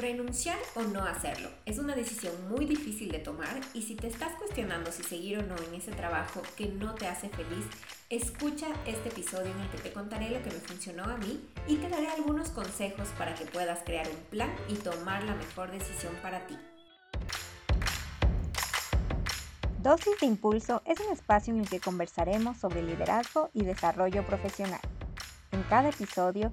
Renunciar o no hacerlo es una decisión muy difícil de tomar y si te estás cuestionando si seguir o no en ese trabajo que no te hace feliz, escucha este episodio en el que te contaré lo que me funcionó a mí y te daré algunos consejos para que puedas crear un plan y tomar la mejor decisión para ti. Dosis de Impulso es un espacio en el que conversaremos sobre liderazgo y desarrollo profesional en cada episodio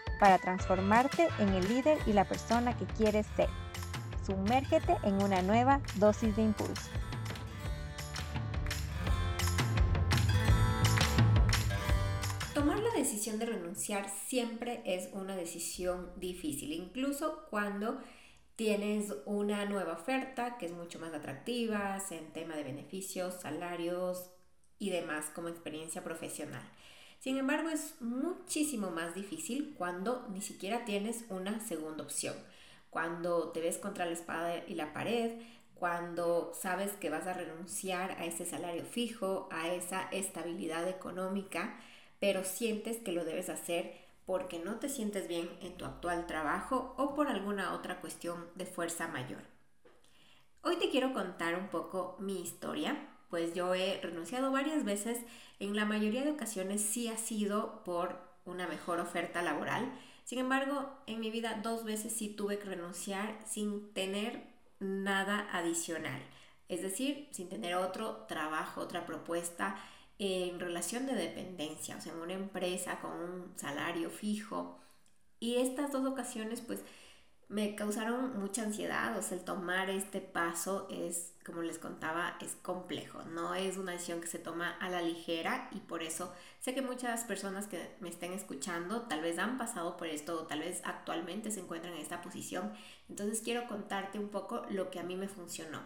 para transformarte en el líder y la persona que quieres ser. Sumérgete en una nueva dosis de impulso. Tomar la decisión de renunciar siempre es una decisión difícil, incluso cuando tienes una nueva oferta que es mucho más atractiva en tema de beneficios, salarios y demás como experiencia profesional. Sin embargo, es muchísimo más difícil cuando ni siquiera tienes una segunda opción, cuando te ves contra la espada y la pared, cuando sabes que vas a renunciar a ese salario fijo, a esa estabilidad económica, pero sientes que lo debes hacer porque no te sientes bien en tu actual trabajo o por alguna otra cuestión de fuerza mayor. Hoy te quiero contar un poco mi historia, pues yo he renunciado varias veces en la mayoría de ocasiones sí ha sido por una mejor oferta laboral. Sin embargo, en mi vida dos veces sí tuve que renunciar sin tener nada adicional. Es decir, sin tener otro trabajo, otra propuesta en relación de dependencia, o sea, en una empresa con un salario fijo. Y estas dos ocasiones, pues, me causaron mucha ansiedad, o sea, el tomar este paso es, como les contaba, es complejo, no es una decisión que se toma a la ligera y por eso sé que muchas personas que me estén escuchando tal vez han pasado por esto o tal vez actualmente se encuentran en esta posición, entonces quiero contarte un poco lo que a mí me funcionó.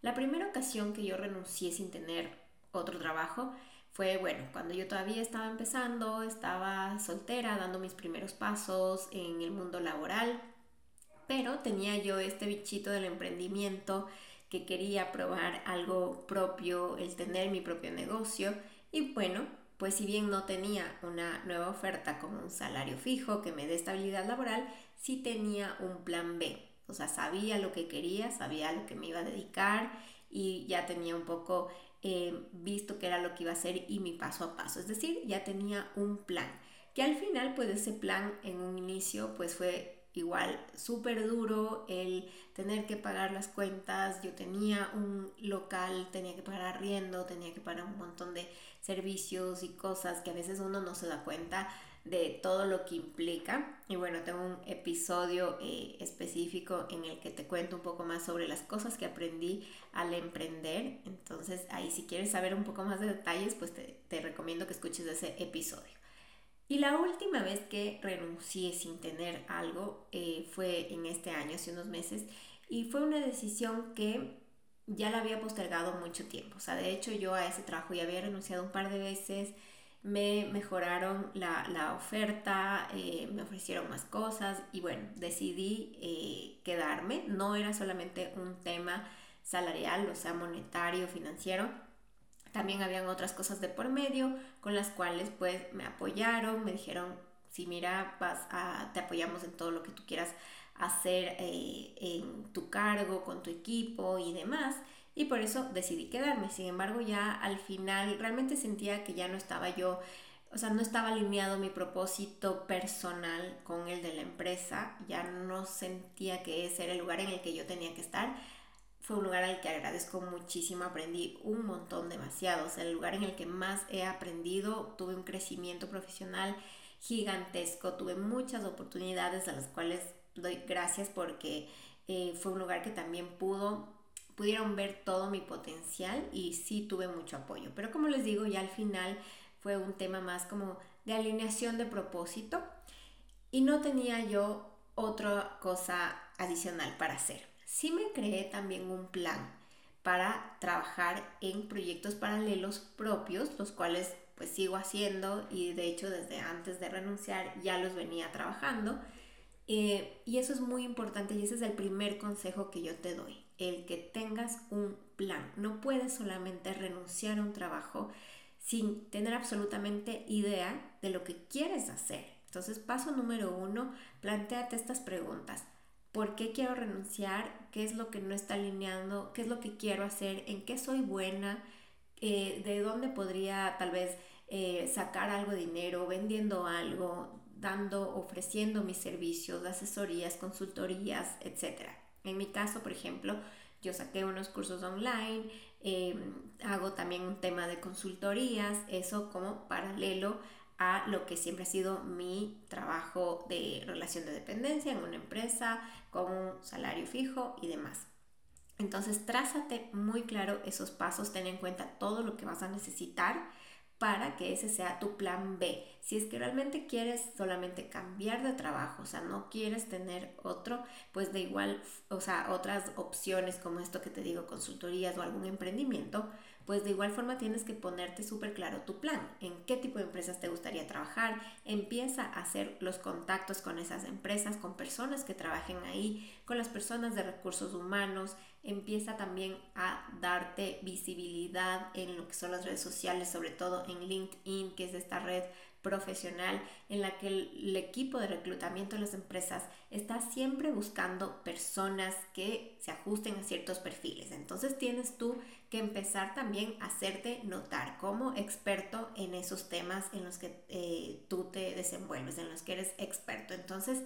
La primera ocasión que yo renuncié sin tener otro trabajo fue, bueno, cuando yo todavía estaba empezando, estaba soltera, dando mis primeros pasos en el mundo laboral pero tenía yo este bichito del emprendimiento que quería probar algo propio, el tener mi propio negocio y bueno, pues si bien no tenía una nueva oferta como un salario fijo que me dé estabilidad laboral, sí tenía un plan B. O sea, sabía lo que quería, sabía lo que me iba a dedicar y ya tenía un poco eh, visto qué era lo que iba a hacer y mi paso a paso. Es decir, ya tenía un plan. Que al final, pues ese plan en un inicio, pues fue igual súper duro el tener que pagar las cuentas. Yo tenía un local, tenía que pagar arriendo, tenía que pagar un montón de servicios y cosas que a veces uno no se da cuenta de todo lo que implica. Y bueno, tengo un episodio eh, específico en el que te cuento un poco más sobre las cosas que aprendí al emprender. Entonces ahí si quieres saber un poco más de detalles, pues te, te recomiendo que escuches ese episodio. Y la última vez que renuncié sin tener algo eh, fue en este año, hace unos meses, y fue una decisión que ya la había postergado mucho tiempo. O sea, de hecho yo a ese trabajo ya había renunciado un par de veces, me mejoraron la, oferta, eh, me ofrecieron más cosas y bueno, decidí eh, quedarme. No era solamente un tema salarial, o sea, monetario, financiero, también habían otras cosas de por medio con las cuales pues me apoyaron, me dijeron, si mira, vas a, te apoyamos en todo lo que tú quieras hacer eh, en tu cargo, con tu equipo y demás. Y por eso decidí quedarme. Sin embargo, ya al final realmente sentía que ya no estaba yo, o sea, no estaba alineado mi propósito personal con el de la empresa. Ya no sentía que ese era el lugar en el que yo tenía que estar fue un lugar al que agradezco muchísimo, aprendí un montón, demasiado, o sea, el lugar en el que más he aprendido, tuve un crecimiento profesional gigantesco, tuve muchas oportunidades a las cuales doy gracias porque eh, fue un lugar que también pudo, pudieron ver todo mi potencial y sí tuve mucho apoyo, pero como les digo, ya al final fue un tema más como de alineación de propósito y no tenía yo otra cosa adicional para hacer. Sí me creé también un plan para trabajar en proyectos paralelos propios, los cuales pues sigo haciendo y de hecho desde antes de renunciar ya los venía trabajando. Eh, y eso es muy importante y ese es el primer consejo que yo te doy, el que tengas un plan. No puedes solamente renunciar a un trabajo sin tener absolutamente idea de lo que quieres hacer. Entonces, paso número uno, planteate estas preguntas. ¿Por qué quiero renunciar? ¿Qué es lo que no está alineando? ¿Qué es lo que quiero hacer? ¿En qué soy buena? Eh, ¿De dónde podría tal vez eh, sacar algo de dinero, vendiendo algo, dando, ofreciendo mis servicios, asesorías, consultorías, etcétera? En mi caso, por ejemplo, yo saqué unos cursos online, em, hago también un tema de consultorías, eso como paralelo a lo que siempre ha sido mi trabajo de relación de dependencia en una empresa con un salario fijo y demás. Entonces, trázate muy claro esos pasos, ten en cuenta todo lo que vas a necesitar para que ese sea tu plan B. Si es que realmente quieres solamente cambiar de trabajo, o sea, no quieres tener otro, pues de igual, o sea, otras opciones como esto que te digo, consultorías o algún emprendimiento, pues de igual forma tienes que ponerte súper claro tu plan, en qué tipo de empresas te gustaría trabajar, empieza a hacer los contactos con esas empresas, con personas que trabajen ahí, con las personas de recursos humanos, empieza también a darte visibilidad en lo que son las redes sociales, sobre todo en LinkedIn, que es esta red profesional en la que el, equipo de reclutamiento de las empresas está siempre buscando personas que se ajusten a ciertos perfiles. Entonces tienes tú que empezar también a hacerte notar como experto en esos temas en los que eh, tú te desenvuelves, en los que eres experto. Entonces,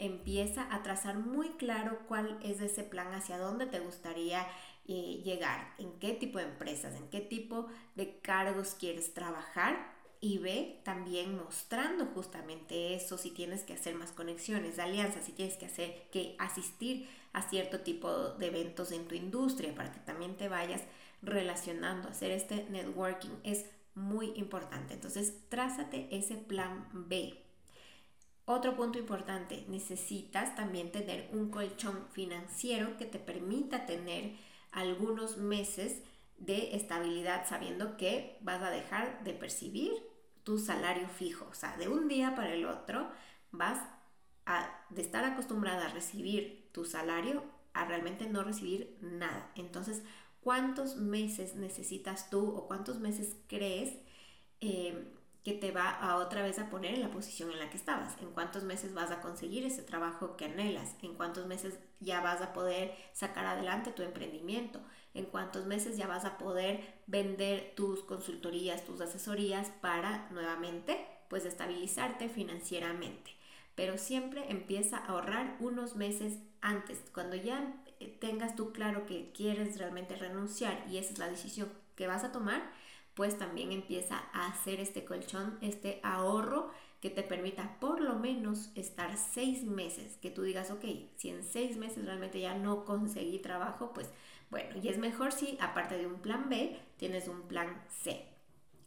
empieza a trazar muy claro cuál es ese plan, hacia dónde te gustaría eh, llegar, en qué tipo de empresas, en qué tipo de cargos quieres trabajar y ve también mostrando justamente eso, si tienes que hacer más conexiones, alianzas, si tienes que hacer que asistir a cierto tipo de eventos en tu industria para que también te vayas relacionando, hacer este networking es muy importante. Entonces, trázate ese plan B. Otro punto importante, necesitas también tener un colchón financiero que te permita tener algunos meses de estabilidad sabiendo que vas a dejar de percibir tu salario fijo. O sea, de un día para el otro vas a, de estar acostumbrada a recibir tu salario a realmente no recibir nada. Entonces, ¿cuántos meses necesitas tú o cuántos meses crees eh, que te va a otra vez a poner en la posición en la que estabas. En cuántos meses vas a conseguir ese trabajo que anhelas. En cuántos meses ya vas a poder sacar adelante tu emprendimiento. En cuántos meses ya vas a poder vender tus consultorías, tus asesorías para nuevamente pues estabilizarte financieramente. Pero siempre empieza a ahorrar unos meses antes. Cuando ya tengas tú claro que quieres realmente renunciar y esa es la decisión que vas a tomar, pues también empieza a hacer este colchón, este ahorro que te permita por lo menos estar seis meses, que tú digas, ok, si en seis meses realmente ya no conseguí trabajo, pues bueno, y es mejor si aparte de un plan B, tienes un plan C.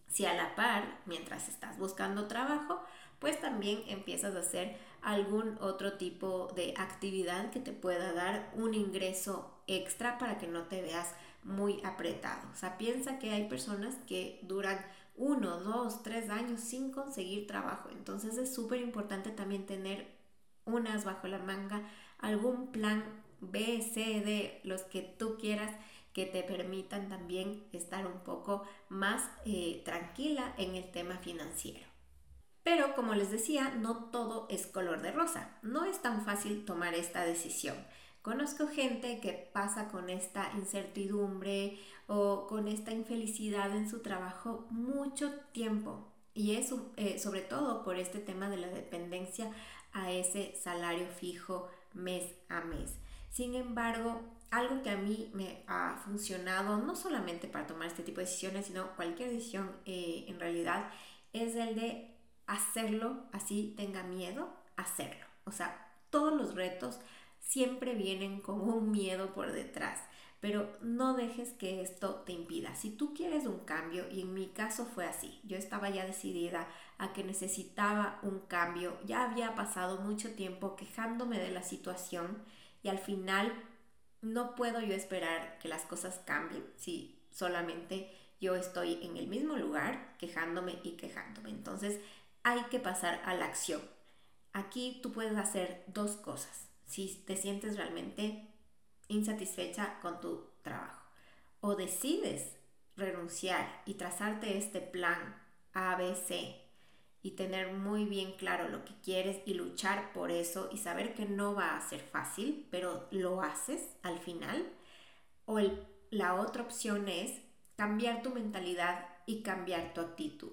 Si a la par, mientras estás buscando trabajo, pues también empiezas a hacer algún otro tipo de actividad que te pueda dar un ingreso extra para que no te veas muy apretado. O sea, piensa que hay personas que duran uno, dos, tres años sin conseguir trabajo. Entonces es súper importante también tener unas bajo la manga, algún plan B, C, D, los que tú quieras que te permitan también estar un poco más eh, tranquila en el tema financiero. Pero como les decía, no todo es color de rosa. No es tan fácil tomar esta decisión. Conozco gente que pasa con esta incertidumbre o con esta infelicidad en su trabajo mucho tiempo y es eh, sobre todo por este tema de la dependencia a ese salario fijo mes a mes. Sin embargo, algo que a mí me ha funcionado, no solamente para tomar este tipo de decisiones, sino cualquier decisión eh, en realidad, es el de hacerlo así tenga miedo, hacerlo. O sea, todos los retos siempre vienen con un miedo por detrás, pero no dejes que esto te impida. Si tú quieres un cambio, y en mi caso fue así, yo estaba ya decidida a que necesitaba un cambio, ya había pasado mucho tiempo quejándome de la situación y al final no puedo yo esperar que las cosas cambien si solamente yo estoy en el mismo lugar quejándome y quejándome. Entonces hay que pasar a la acción. Aquí tú puedes hacer dos cosas. Si te sientes realmente insatisfecha con tu trabajo o decides renunciar y trazarte este plan ABC y tener muy bien claro lo que quieres y luchar por eso y saber que no va a ser fácil, pero lo haces al final. O la otra opción es cambiar tu mentalidad y cambiar tu actitud.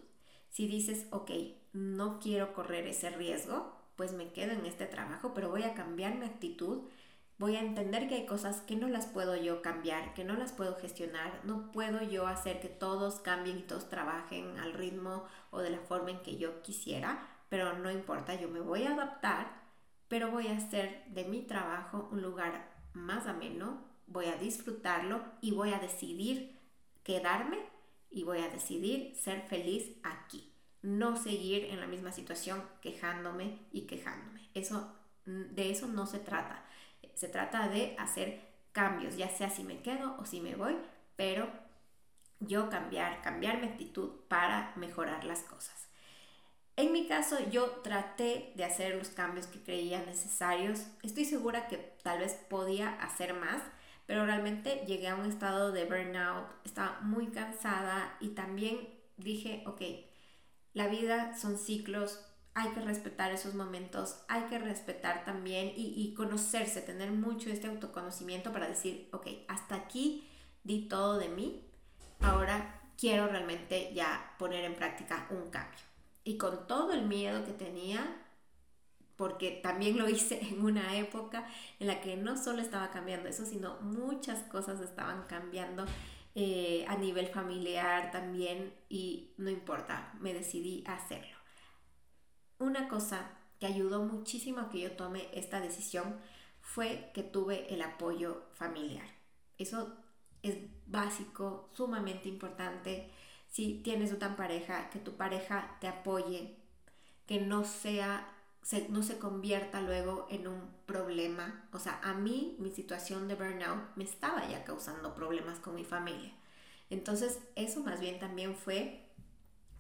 Si dices, ok, no quiero correr ese riesgo, pues me quedo en este trabajo, pero voy a cambiar mi actitud. Voy a entender que hay cosas que no las puedo yo cambiar, que no las puedo gestionar, no puedo yo hacer que todos cambien y todos trabajen al ritmo o de la forma en que yo quisiera, pero no importa, yo me voy a adaptar, pero voy a hacer de mi trabajo un lugar más ameno, voy a disfrutarlo y voy a decidir quedarme y voy a decidir ser feliz aquí, no seguir en la misma situación quejándome y quejándome. Eso de eso no se trata. Se trata de hacer cambios, ya sea si me quedo o si me voy, pero yo cambiar, cambiar mi actitud para mejorar las cosas. En mi caso, yo traté de hacer los cambios que creía necesarios. Estoy segura que tal vez podía hacer más, pero realmente llegué a un estado de burnout, estaba muy cansada y también dije, ok, la vida son ciclos, hay que respetar esos momentos, hay que respetar también y, conocerse, tener mucho este autoconocimiento para decir, ok, hasta aquí di todo de mí, ahora quiero realmente ya poner en práctica un cambio. Y con todo el miedo que tenía, porque también lo hice en una época en la que no solo estaba cambiando eso, sino muchas cosas estaban cambiando eh, a nivel familiar también y no importa, me decidí a hacerlo. Una cosa que ayudó muchísimo a que yo tome esta decisión fue que tuve el apoyo familiar. Eso es básico, sumamente importante. Si tienes una pareja, que tu pareja te apoye, que no sea, no se convierta luego en un problema. O sea, a mí mi situación de burnout me estaba ya causando problemas con mi familia. Entonces, eso más bien también fue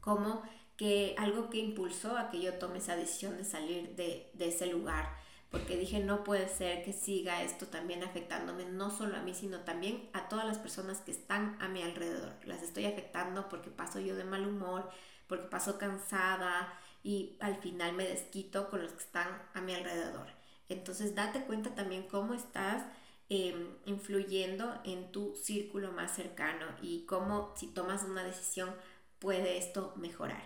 como que algo que impulsó a que yo tome esa decisión de salir de, ese lugar, porque dije, no puede ser que siga esto también afectándome, no solo a mí, sino también a todas las personas que están a mi alrededor. Las estoy afectando porque paso yo de mal humor, porque paso cansada y al final me desquito con los que están a mi alrededor. Entonces date cuenta también cómo estás em, influyendo en tu círculo más cercano y cómo si tomas una decisión puede esto mejorar.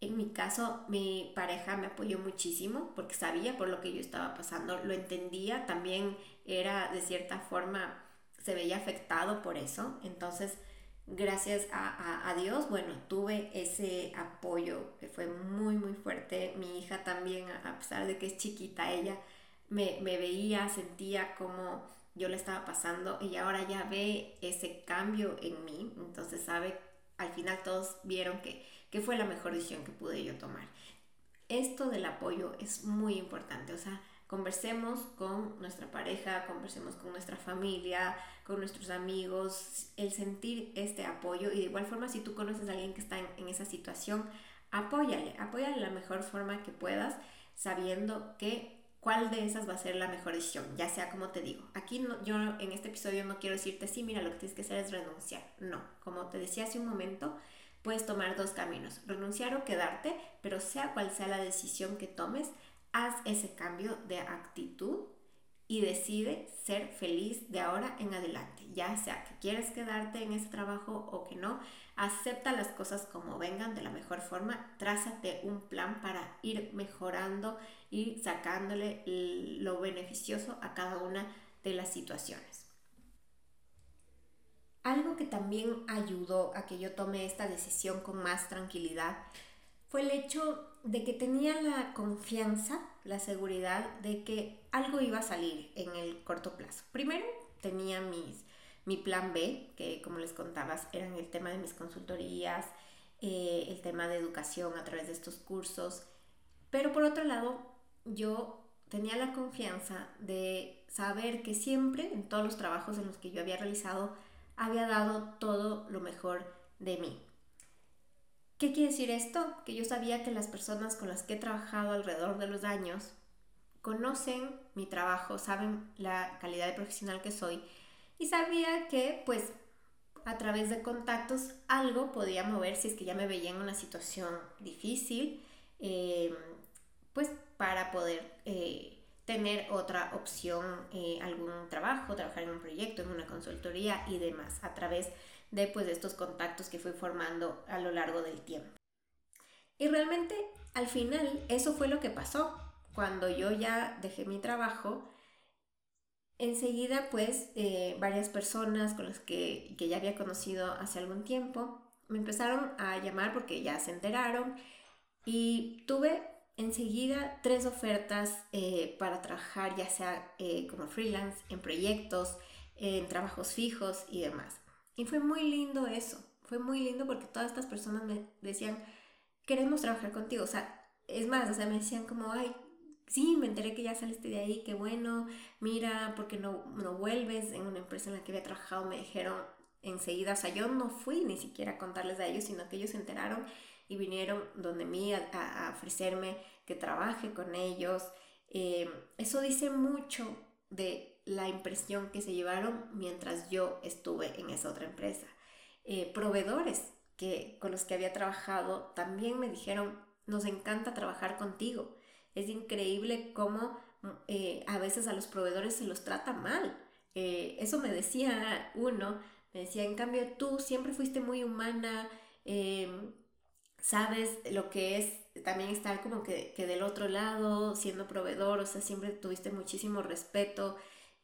En mi caso, mi pareja me apoyó muchísimo porque sabía por lo que yo estaba pasando, lo entendía, también era de cierta forma, se veía afectado por eso. Entonces, gracias a, Dios, bueno, tuve ese apoyo que fue muy, muy fuerte. Mi hija también, a pesar de que es chiquita, ella me, me veía, sentía como yo le estaba pasando y ahora ya ve ese cambio en mí. Entonces, sabe, al final todos vieron que que fue la mejor decisión que pude yo tomar. Esto del apoyo es muy importante, o sea, conversemos con nuestra pareja, conversemos con nuestra familia, con nuestros amigos, el sentir este apoyo y de igual forma si tú conoces a alguien que está en, esa situación, apóyale, apóyale la mejor forma que puedas, sabiendo que cuál de esas va a ser la mejor decisión, ya sea como te digo. Aquí no, yo en este episodio no quiero decirte, sí, mira, lo que tienes que hacer es renunciar. No, como te decía hace un momento, Puedes tomar dos caminos, renunciar o quedarte, pero sea cual sea la decisión que tomes, haz ese cambio de actitud y decide ser feliz de ahora en adelante. Ya sea que quieres quedarte en ese trabajo o que no, acepta las cosas como vengan de la mejor forma, trázate un plan para ir mejorando y sacándole lo beneficioso a cada una de las situaciones. Algo que también ayudó a que yo tome esta decisión con más tranquilidad fue el hecho de que tenía la confianza, la seguridad de que algo iba a salir en el corto plazo. Primero tenía mis, mi plan B, que como les contabas eran el tema de mis consultorías, eh, el tema de educación a través de estos cursos, pero por otro lado yo tenía la confianza de saber que siempre en todos los trabajos en los que yo había realizado había dado todo lo mejor de mí. ¿Qué quiere decir esto? Que yo sabía que las personas con las que he trabajado alrededor de los años conocen mi trabajo, saben la calidad de profesional que soy y sabía que pues a través de contactos algo podía mover si es que ya me veía en una situación difícil, eh, pues para poder eh, tener otra opción, eh, algún trabajo, trabajar en un proyecto, en una consultoría y demás, a través de, pues, de estos contactos que fui formando a lo largo del tiempo. Y realmente al final eso fue lo que pasó. Cuando yo ya dejé mi trabajo, enseguida pues eh, varias personas con las que, que ya había conocido hace algún tiempo me empezaron a llamar porque ya se enteraron y tuve enseguida tres ofertas eh, para trabajar ya sea eh, como freelance, en proyectos, en trabajos fijos y demás. Y fue muy lindo eso, fue muy lindo porque todas estas personas me decían, queremos trabajar contigo, o sea, es más, o sea, me decían como, ay, sí, me enteré que ya saliste de ahí, qué bueno, mira, porque no, no vuelves en una empresa en la que había trabajado, me dijeron enseguida, o sea, yo no fui ni siquiera a contarles a ellos, sino que ellos se enteraron y vinieron donde mí a, ofrecerme que trabaje con ellos. Eh, eso dice mucho de la impresión que se llevaron mientras yo estuve en esa otra empresa. Eh, proveedores que, con los que había trabajado también me dijeron, nos encanta trabajar contigo. Es increíble cómo eh, a veces a los proveedores se los trata mal. eso me decía uno, me decía, en cambio tú siempre fuiste muy humana, sabes lo que es también estar como que, del otro lado, siendo proveedor, o sea, siempre tuviste muchísimo respeto,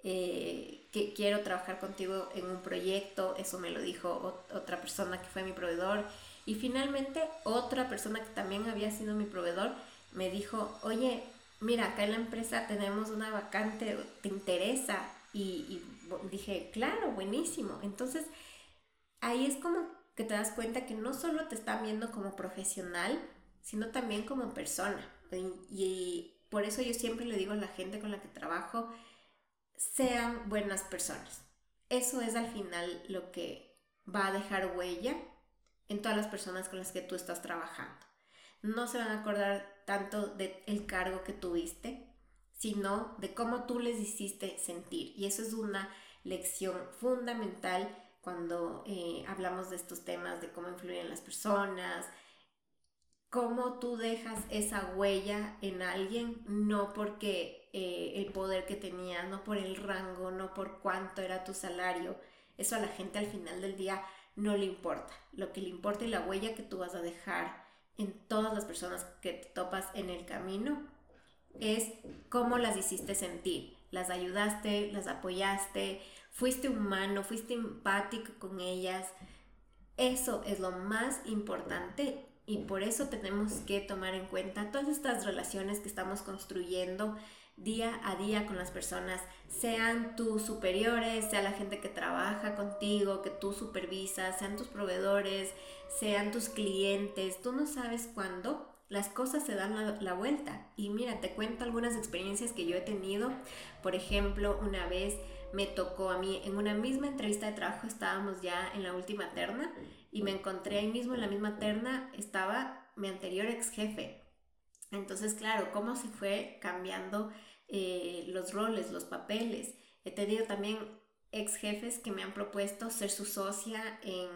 eh, que quiero trabajar contigo en un proyecto, eso me lo dijo otra persona que fue mi proveedor, y finalmente otra persona que también había sido mi proveedor me dijo, oye, mira, acá en la empresa tenemos una vacante, ¿te interesa? Y, y dije, claro, buenísimo. Entonces, ahí es como que te das cuenta que no solo te están viendo como profesional, sino también como persona. Y, por eso yo siempre le digo a la gente con la que trabajo, sean buenas personas. Eso es al final lo que va a dejar huella en todas las personas con las que tú estás trabajando. No se van a acordar tanto del cargo que tuviste, sino de cómo tú les hiciste sentir. Y eso es una lección fundamental cuando eh, hablamos de estos temas, de cómo influyen las personas, cómo tú dejas esa huella en alguien, no porque eh, el poder que tenía, no por el rango, no por cuánto era tu salario, eso a la gente al final del día no le importa. Lo que le importa es la huella que tú vas a dejar en todas las personas que te topas en el camino es cómo las hiciste sentir. Las ayudaste, las apoyaste, fuiste humano, fuiste empático con ellas. Eso es lo más importante y por eso tenemos que tomar en cuenta todas estas relaciones que estamos construyendo día a día con las personas, sean tus superiores, sea la gente que trabaja contigo, que tú supervisas, sean tus proveedores, sean tus clientes. Tú no sabes cuándo las cosas se dan la, vuelta. Y mira, te cuento algunas experiencias que yo he tenido. Por ejemplo, una vez me tocó a mí en una misma entrevista de trabajo, estábamos ya en la última terna y me encontré ahí mismo en la misma terna, estaba mi anterior ex jefe. Entonces, claro, cómo se fue cambiando eh, los roles, los papeles. He tenido también ex jefes que me han propuesto ser su socia en,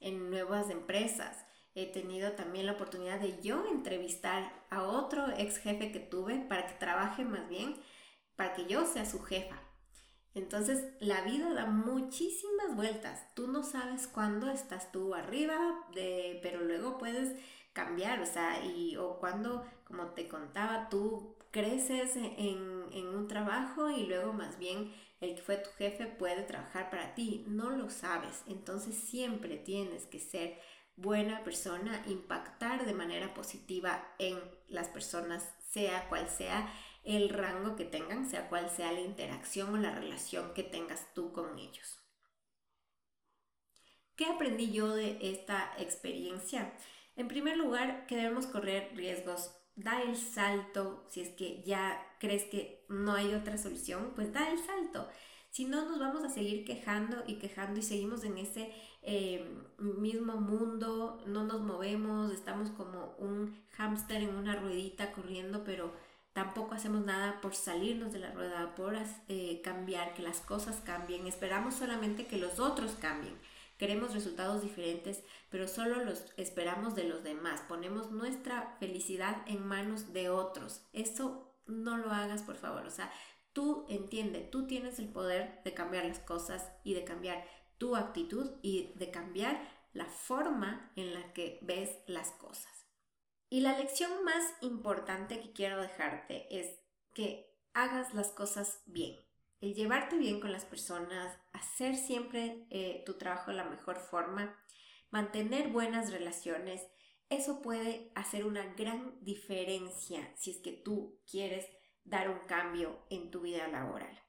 en nuevas empresas. He tenido también la oportunidad de yo entrevistar a otro ex jefe que tuve para que trabaje más bien, para que yo sea su jefa. Entonces la vida da muchísimas vueltas. Tú no sabes cuándo estás tú arriba, de, pero luego puedes cambiar, o sea, y, o cuando, como te contaba, tú creces en, en un trabajo y luego más bien el que fue tu jefe puede trabajar para ti. No lo sabes. Entonces siempre tienes que ser buena persona, impactar de manera positiva en las personas, sea cual sea el rango que tengan, sea cual sea la interacción o la relación que tengas tú con ellos. ¿Qué aprendí yo de esta experiencia? En primer lugar, que debemos correr riesgos da el salto, si es que ya crees que no hay otra solución, pues da el salto. Si no, nos vamos a seguir quejando y quejando y seguimos en ese eh, mismo mundo, no nos movemos, estamos como un hámster en una ruedita corriendo, pero tampoco hacemos nada por salirnos de la rueda, por eh, cambiar, que las cosas cambien. Esperamos solamente que los otros cambien. Queremos resultados diferentes, pero solo los esperamos de los demás. Ponemos nuestra felicidad en manos de otros. Eso no lo hagas, por favor. O sea, Tú entiende, tú tienes el poder de cambiar las cosas y de cambiar tu actitud y de cambiar la forma en la que ves las cosas. Y la lección más importante que quiero dejarte es que hagas las cosas bien. El llevarte bien con las personas, hacer siempre eh, tu trabajo de la mejor forma, mantener buenas relaciones, eso puede hacer una gran diferencia si es que tú quieres dar un cambio en tu vida laboral.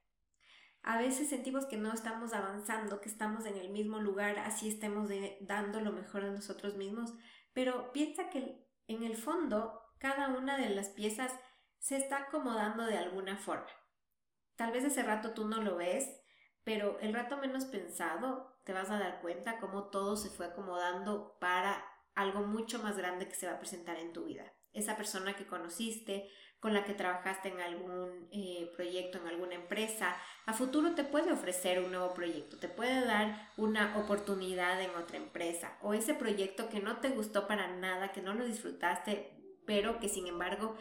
A veces sentimos que no estamos avanzando, que estamos en el mismo lugar, así estemos dando lo mejor de nosotros mismos, pero piensa que en el fondo cada una de las piezas se está acomodando de alguna forma. Tal vez ese rato tú no lo ves, pero el rato menos pensado te vas a dar cuenta cómo todo se fue acomodando para algo mucho más grande que se va a presentar en tu vida. Esa persona que conociste, con la que trabajaste en algún eh, proyecto, en alguna empresa, a futuro te puede ofrecer un nuevo proyecto, te puede dar una oportunidad en otra empresa o ese proyecto que no te gustó para nada, que no lo disfrutaste, pero que sin embargo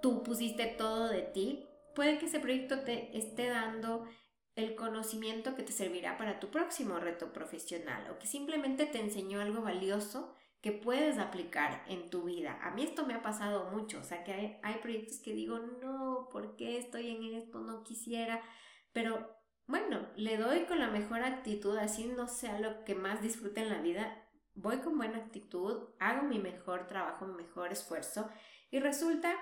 tú pusiste todo de ti, puede que ese proyecto te esté dando el conocimiento que te servirá para tu próximo reto profesional o que simplemente te enseñó algo valioso que puedes aplicar en tu vida. A mí esto me ha pasado mucho, o sea que hay, proyectos que digo, no, ¿por qué estoy en esto? No quisiera, pero bueno, le doy con la mejor actitud, así no sea lo que más disfrute en la vida, voy con buena actitud, hago mi mejor trabajo, mi mejor esfuerzo y resulta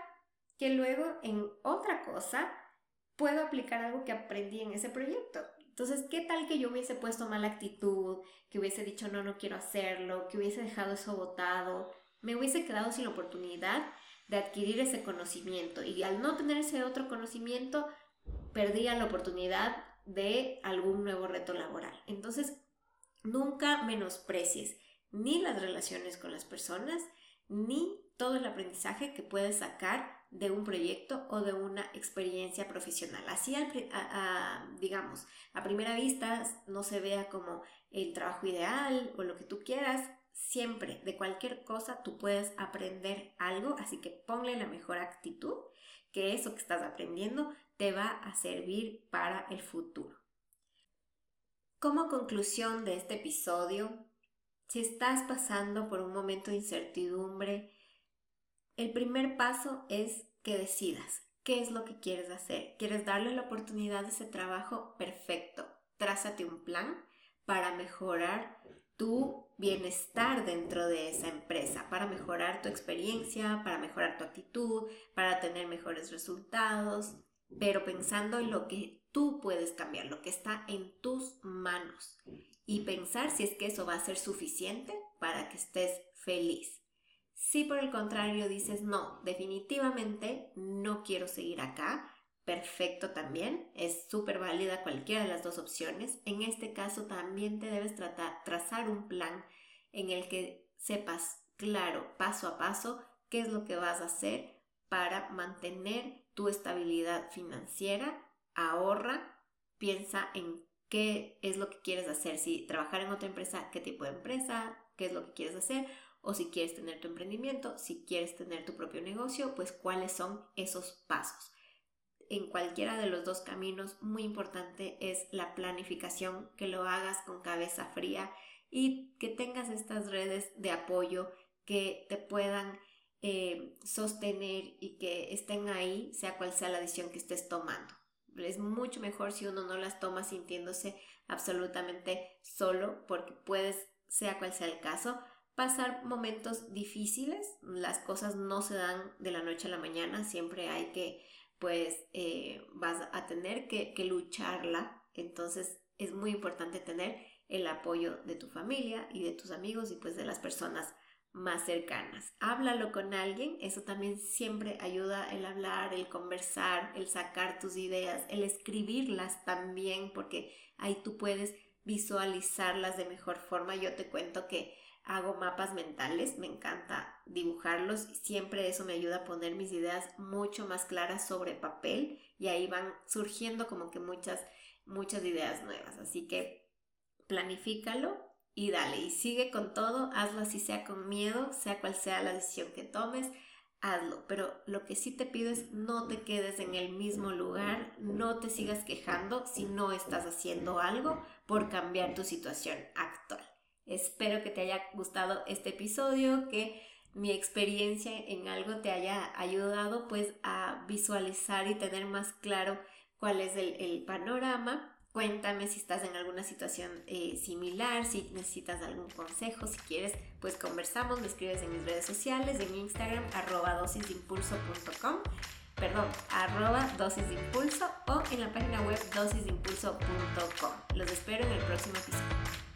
que luego en otra cosa puedo aplicar algo que aprendí en ese proyecto. Entonces, ¿qué tal que yo hubiese puesto mala actitud, que hubiese dicho no, no quiero hacerlo, que hubiese dejado eso botado? Me hubiese quedado sin la oportunidad de adquirir ese conocimiento y al no tener ese otro conocimiento, perdía la oportunidad de algún nuevo reto laboral. Entonces, nunca menosprecies ni las relaciones con las personas, ni todo el aprendizaje que puedes sacar de un proyecto o de una experiencia profesional. Así, digamos, a primera vista no se vea como el trabajo ideal o lo que tú quieras. Siempre, de cualquier cosa, tú puedes aprender algo, así que ponle la mejor actitud, que eso que estás aprendiendo te va a servir para el futuro. Como conclusión de este episodio, si estás pasando por un momento de incertidumbre, el primer paso es que decidas qué es lo que quieres hacer. ¿Quieres darle la oportunidad de ese trabajo? Perfecto. Trázate un plan para mejorar tu bienestar dentro de esa empresa, para mejorar tu experiencia, para mejorar tu actitud, para tener mejores resultados, pero pensando en lo que tú puedes cambiar, lo que está en tus manos y pensar si es que eso va a ser suficiente para que estés feliz. Si por el contrario dices, no, definitivamente no quiero seguir acá, perfecto también, es súper válida cualquiera de las dos opciones. En este caso también te debes trazar un plan en el que sepas claro, paso a paso, qué es lo que vas a hacer para mantener tu estabilidad financiera, ahorra, piensa en qué es lo que quieres hacer, si trabajar en otra empresa, qué tipo de empresa, qué es lo que quieres hacer, o si quieres tener tu emprendimiento, si quieres tener tu propio negocio, pues cuáles son esos pasos. En cualquiera de los dos caminos, muy importante es la planificación, que lo hagas con cabeza fría y que tengas estas redes de apoyo que te puedan eh, sostener y que estén ahí, sea cual sea la decisión que estés tomando. Es mucho mejor si uno no las toma sintiéndose absolutamente solo, porque puedes, sea cual sea el caso, pasar momentos difíciles, las cosas no se dan de la noche a la mañana, siempre hay que, pues, eh, vas a tener que, que lucharla, entonces es muy importante tener el apoyo de tu familia y de tus amigos y pues de las personas más cercanas. Háblalo con alguien, eso también siempre ayuda el hablar, el conversar, el sacar tus ideas, el escribirlas también, porque ahí tú puedes visualizarlas de mejor forma. Yo te cuento que hago mapas mentales, me encanta dibujarlos y siempre eso me ayuda a poner mis ideas mucho más claras sobre papel y ahí van surgiendo como que muchas, muchas ideas nuevas. Así que planifícalo y dale, y sigue con todo, hazlo así sea con miedo, sea cual sea la decisión que tomes, hazlo. Pero lo que sí te pido es no te quedes en el mismo lugar, no te sigas quejando si no estás haciendo algo por cambiar tu situación actual. Espero que te haya gustado este episodio, que mi experiencia en algo te haya ayudado pues a visualizar y tener más claro cuál es el, panorama Cuéntame si estás en alguna situación eh, similar, si necesitas algún consejo, si quieres, pues conversamos, me escribes en mis redes sociales, en Instagram, arroba dosisimpulso.com, perdón, arroba dosisimpulso o en la página web dosisimpulso.com. Los espero en el próximo episodio.